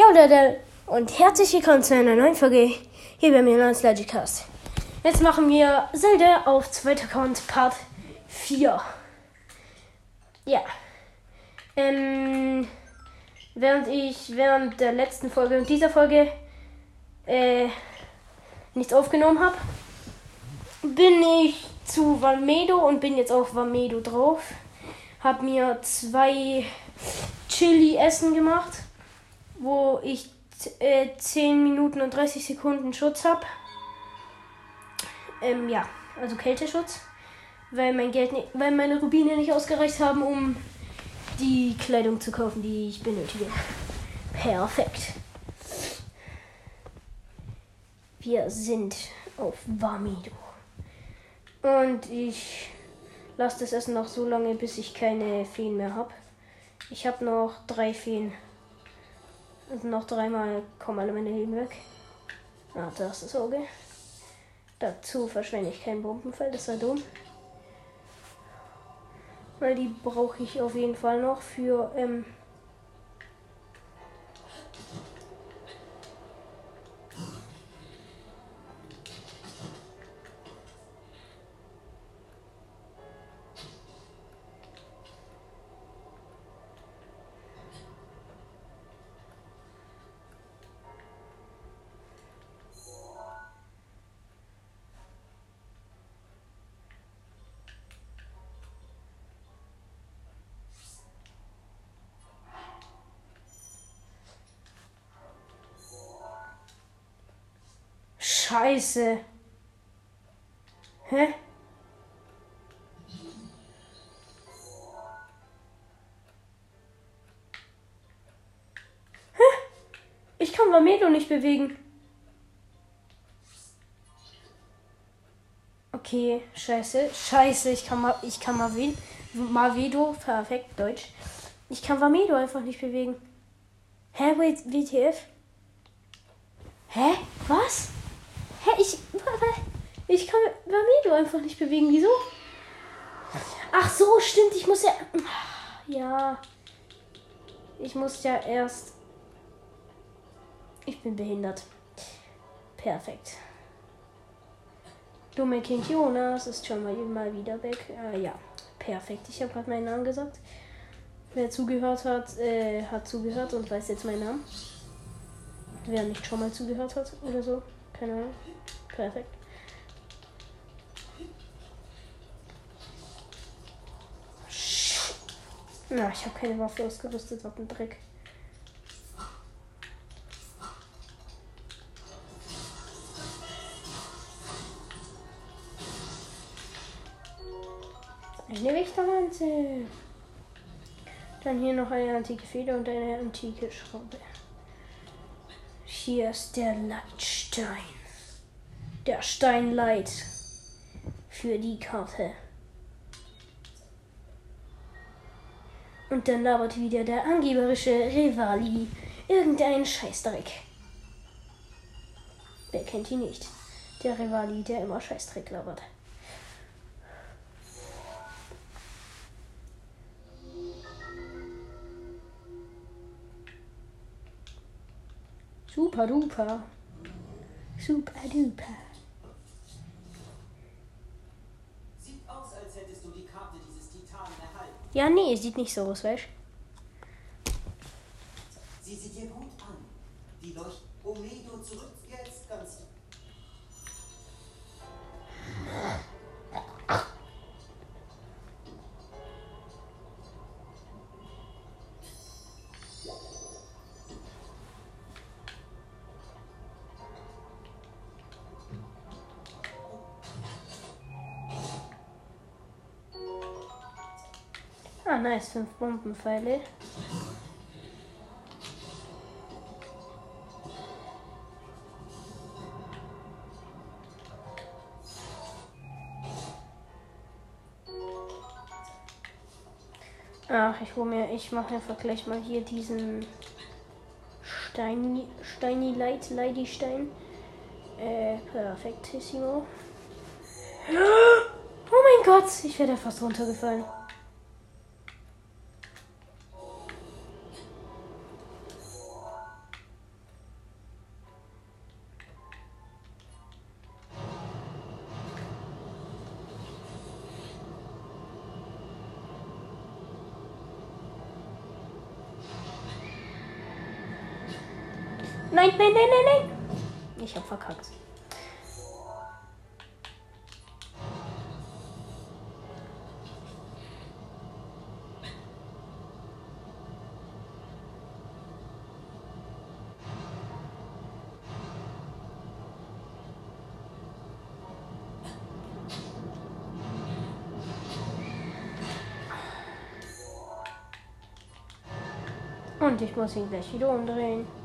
Ja, Leute, und herzlich willkommen zu einer neuen Folge hier bei mir in Logicast. Jetzt machen wir Zelda auf zweiter Account Part 4. Ja. Ähm, während ich während der letzten Folge und dieser Folge äh, nichts aufgenommen habe, bin ich zu Vamedo und bin jetzt auf Vamedo drauf. Hab mir zwei Chili-Essen gemacht, wo ich äh, 10 Minuten und 30 Sekunden Schutz habe. Ähm, ja, also Kälteschutz. Weil mein Geld weil meine Rubine nicht ausgereicht haben, um die Kleidung zu kaufen, die ich benötige. Perfekt. Wir sind auf Vamido. Und ich lasse das Essen noch so lange, bis ich keine Feen mehr habe. Ich habe noch drei Feen. Noch dreimal kommen alle meine Leben weg. Ah, das ist okay. Dazu verschwende ich kein Bombenfeld, das sei dumm. Weil die brauche ich auf jeden Fall noch für ähm, Scheiße. Hä? Hä? Ich kann Mamedo nicht bewegen. Okay, scheiße. Scheiße, ich kann mal ich kann mal Mavedo, perfekt Deutsch. Ich kann Vamedo einfach nicht bewegen. Hä, WTF? Hä? Was? Ich. Kann Vamido einfach nicht bewegen. Wieso? Ach so, stimmt. Ich muss ja. Ja. Ich muss ja erst. Ich bin behindert. Perfekt. Dumme Kind Jonas ist schon mal, mal wieder weg. Äh, ja, perfekt. Ich habe gerade meinen Namen gesagt. Wer zugehört hat, äh, hat zugehört und weiß jetzt meinen Namen. Wer nicht schon mal zugehört hat oder so. Keine Ahnung. Perfekt. Na, ich habe keine Waffe ausgerüstet, was ein Dreck. Eine Wächterlanze. Dann hier noch eine antike Feder und eine antike Schraube. Hier ist der Leitstein. Der Steinleit für die Karte. Und dann labert wieder der angeberische Rivali irgendein Scheißdreck. Wer kennt ihn nicht? Der Rivali, der immer Scheißdreck labert. Super duper. Super duper. Sieht aus, als hättest du die Karte dieses Titanen erhalten. Ja, nee, sieht nicht so aus, weißt Sie sieht dir gut an. Die leuchtet Omedo zurück jetzt ganz Ah, nice, fünf Bombenpfeile. Ach, ich hole mir, ich mache einfach gleich mal hier diesen Steini, Steini Light, Lady Stein. Äh, perfektissimo. Oh mein Gott, ich werde fast runtergefallen. Nein, nein, nein, nein, nein. Ich hab verkackt. Und ich muss ihn gleich wieder umdrehen.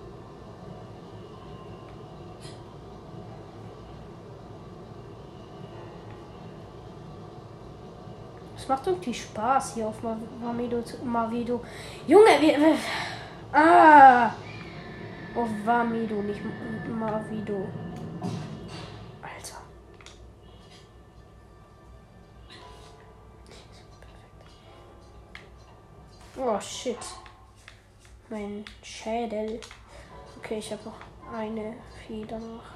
Es macht irgendwie Spaß hier auf Mavido. Mavido. Junge, wir. Ah! Auf Vamido, nicht Mavido. Alter. Oh shit. Mein Schädel. Okay, ich habe noch eine Feder noch.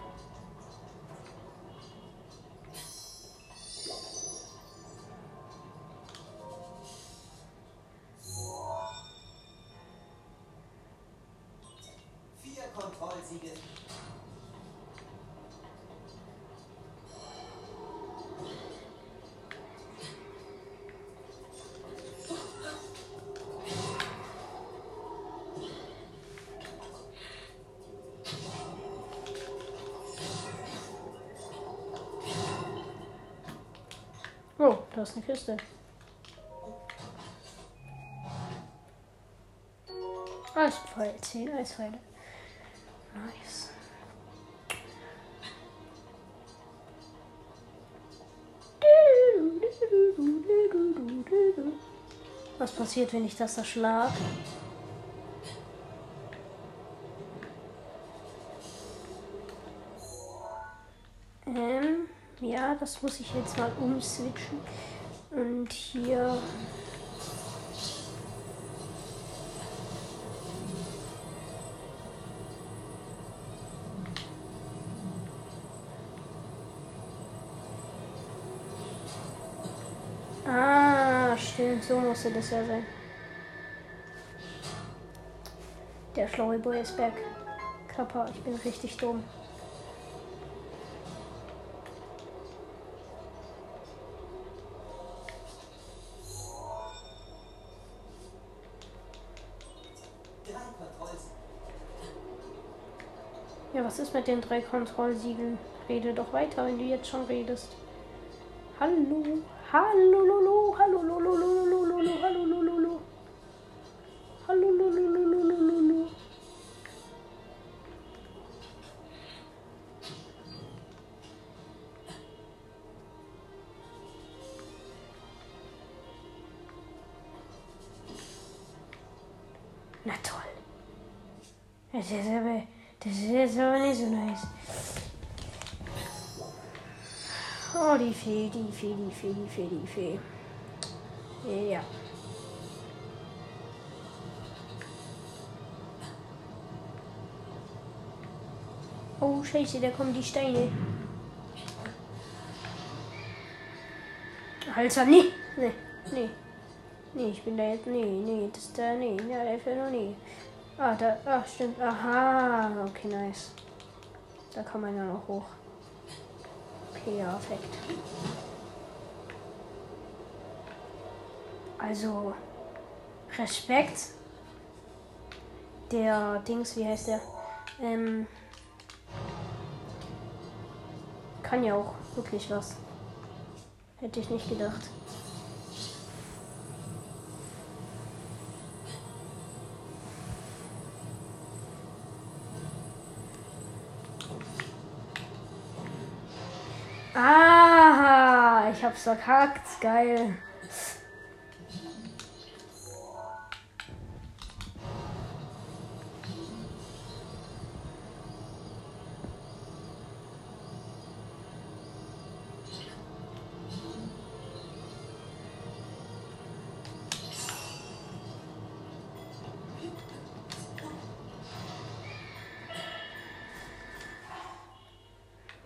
Kontrollsiege. Oh, da ist eine Kiste. Eispfeil, 10 Eispfeile. Nice. Was passiert, wenn ich das erschlag? Ähm, ja, das muss ich jetzt mal umswitchen. Und hier. So musste das ja sein. Der schlaue Boy ist back. Kappa, ich bin richtig dumm. Ja, was ist mit den drei Kontrollsiegeln? Rede doch weiter, wenn du jetzt schon redest. Hallo, hallo, hallo, Na toll. Das ist aber, das ist jetzt aber nicht so nice. Oh, die Fee, die Fee, die Fee, die Fee, die Fee. Ja. Oh, scheiße, da kommen die Steine. Alter, nee, nee, nee. Nee, ich bin da jetzt, nee, nee, das da, nee, ja, der fährt noch nie. Ah, da, ach, stimmt, aha, okay, nice. Da kann man ja noch hoch. Perfekt. Also, Respekt. Der Dings, wie heißt der? Ähm, kann ja auch wirklich was. Hätte ich nicht gedacht. Ah, ich hab's verkackt. Geil.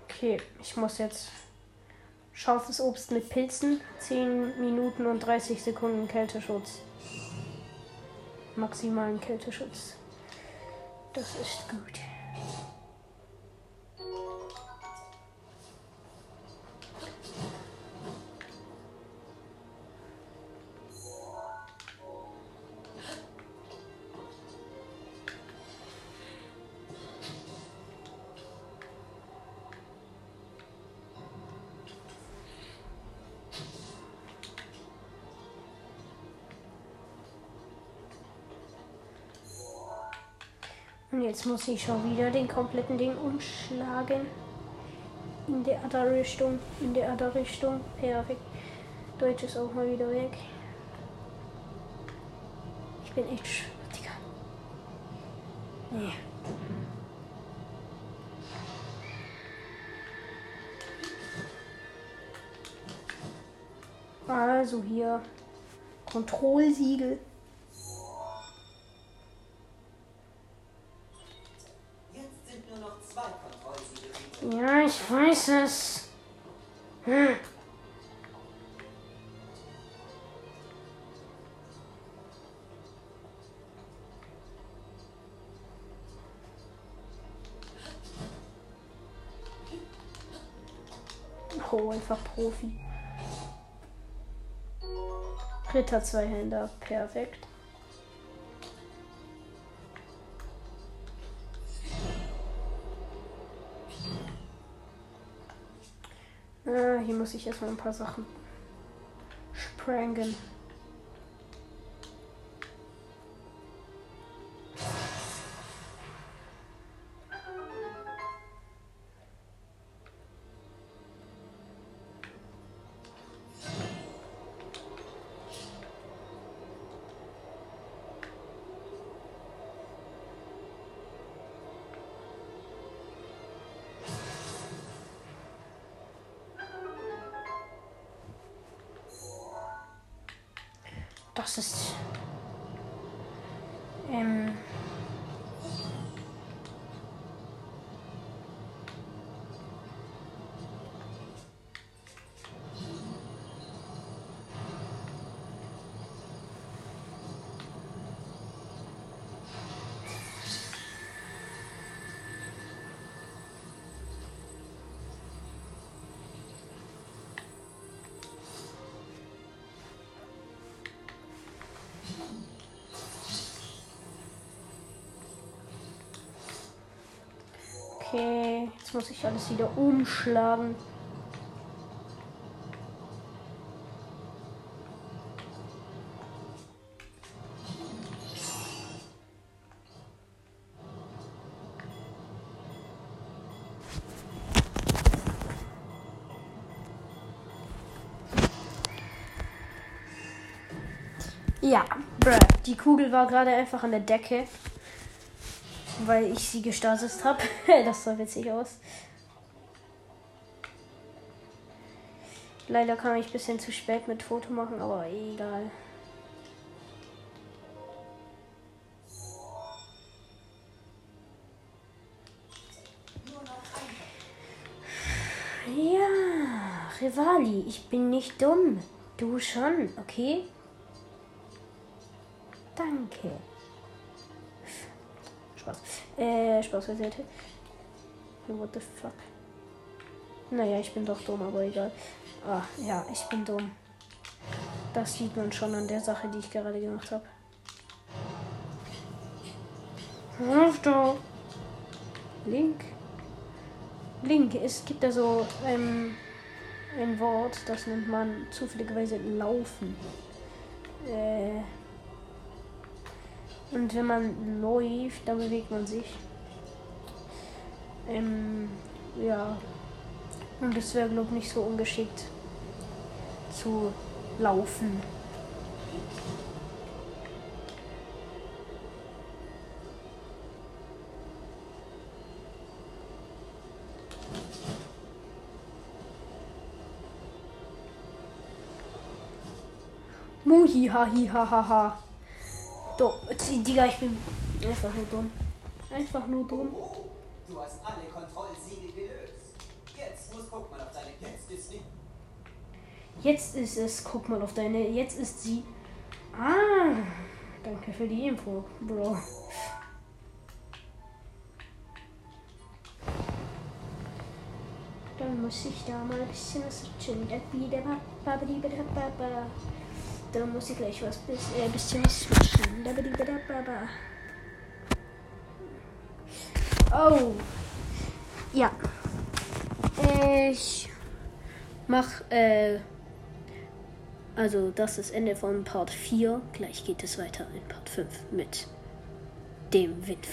Okay, ich muss jetzt scharfes Obst mit Pilzen, 10 Minuten und 30 Sekunden Kälteschutz. Maximalen Kälteschutz. Das ist gut. Und jetzt muss ich schon wieder den kompletten Ding umschlagen. In der andere Richtung. In der andere Richtung. Perfekt. Deutsch ist auch mal wieder weg. Ich bin echt sch- Digga. Nee. Also hier Kontrollsiegel. Ich weiß es. Hm. Oh, einfach Profi. Ritter Zweihänder, perfekt. Ah, hier muss ich erstmal ein paar Sachen sprengen. Das ist. Ähm. Okay, jetzt muss ich alles wieder umschlagen. Ja, bruh. Die Kugel war gerade einfach an der Decke weil ich sie gestartet habe. das sah witzig aus. Leider kam ich ein bisschen zu spät mit Foto machen, aber egal. Ja, Rivali, ich bin nicht dumm. Du schon, okay? Danke. Äh, Spaß beiseite. What the fuck? Naja, ich bin doch dumm, aber egal. Ah, ja, ich bin dumm. Das sieht man schon an der Sache, die ich gerade gemacht habe. Doch. Link. Link. Es gibt da so ähm, ein Wort, das nennt man zufälligerweise Laufen. Äh, und wenn man läuft, dann bewegt man sich. Ähm, ja. Und es wäre, glaube ich, nicht so ungeschickt zu laufen. Muhi, doch, Digga, ich bin einfach nur dumm. Einfach nur dumm. Du hast alle Kontrollsiegel gelöst. Jetzt muss guck mal auf deine. Jetzt ist sie. Jetzt ist es, guck mal auf deine. Jetzt ist sie. Ah, danke für die Info, Bro. Dann muss ich da mal ein bisschen was chillen. Da muss ich gleich was bis, äh, bisschen was switchen. Oh. Ja. Ich mach, äh, also das ist Ende von Part 4. Gleich geht es weiter in Part 5 mit dem Wind.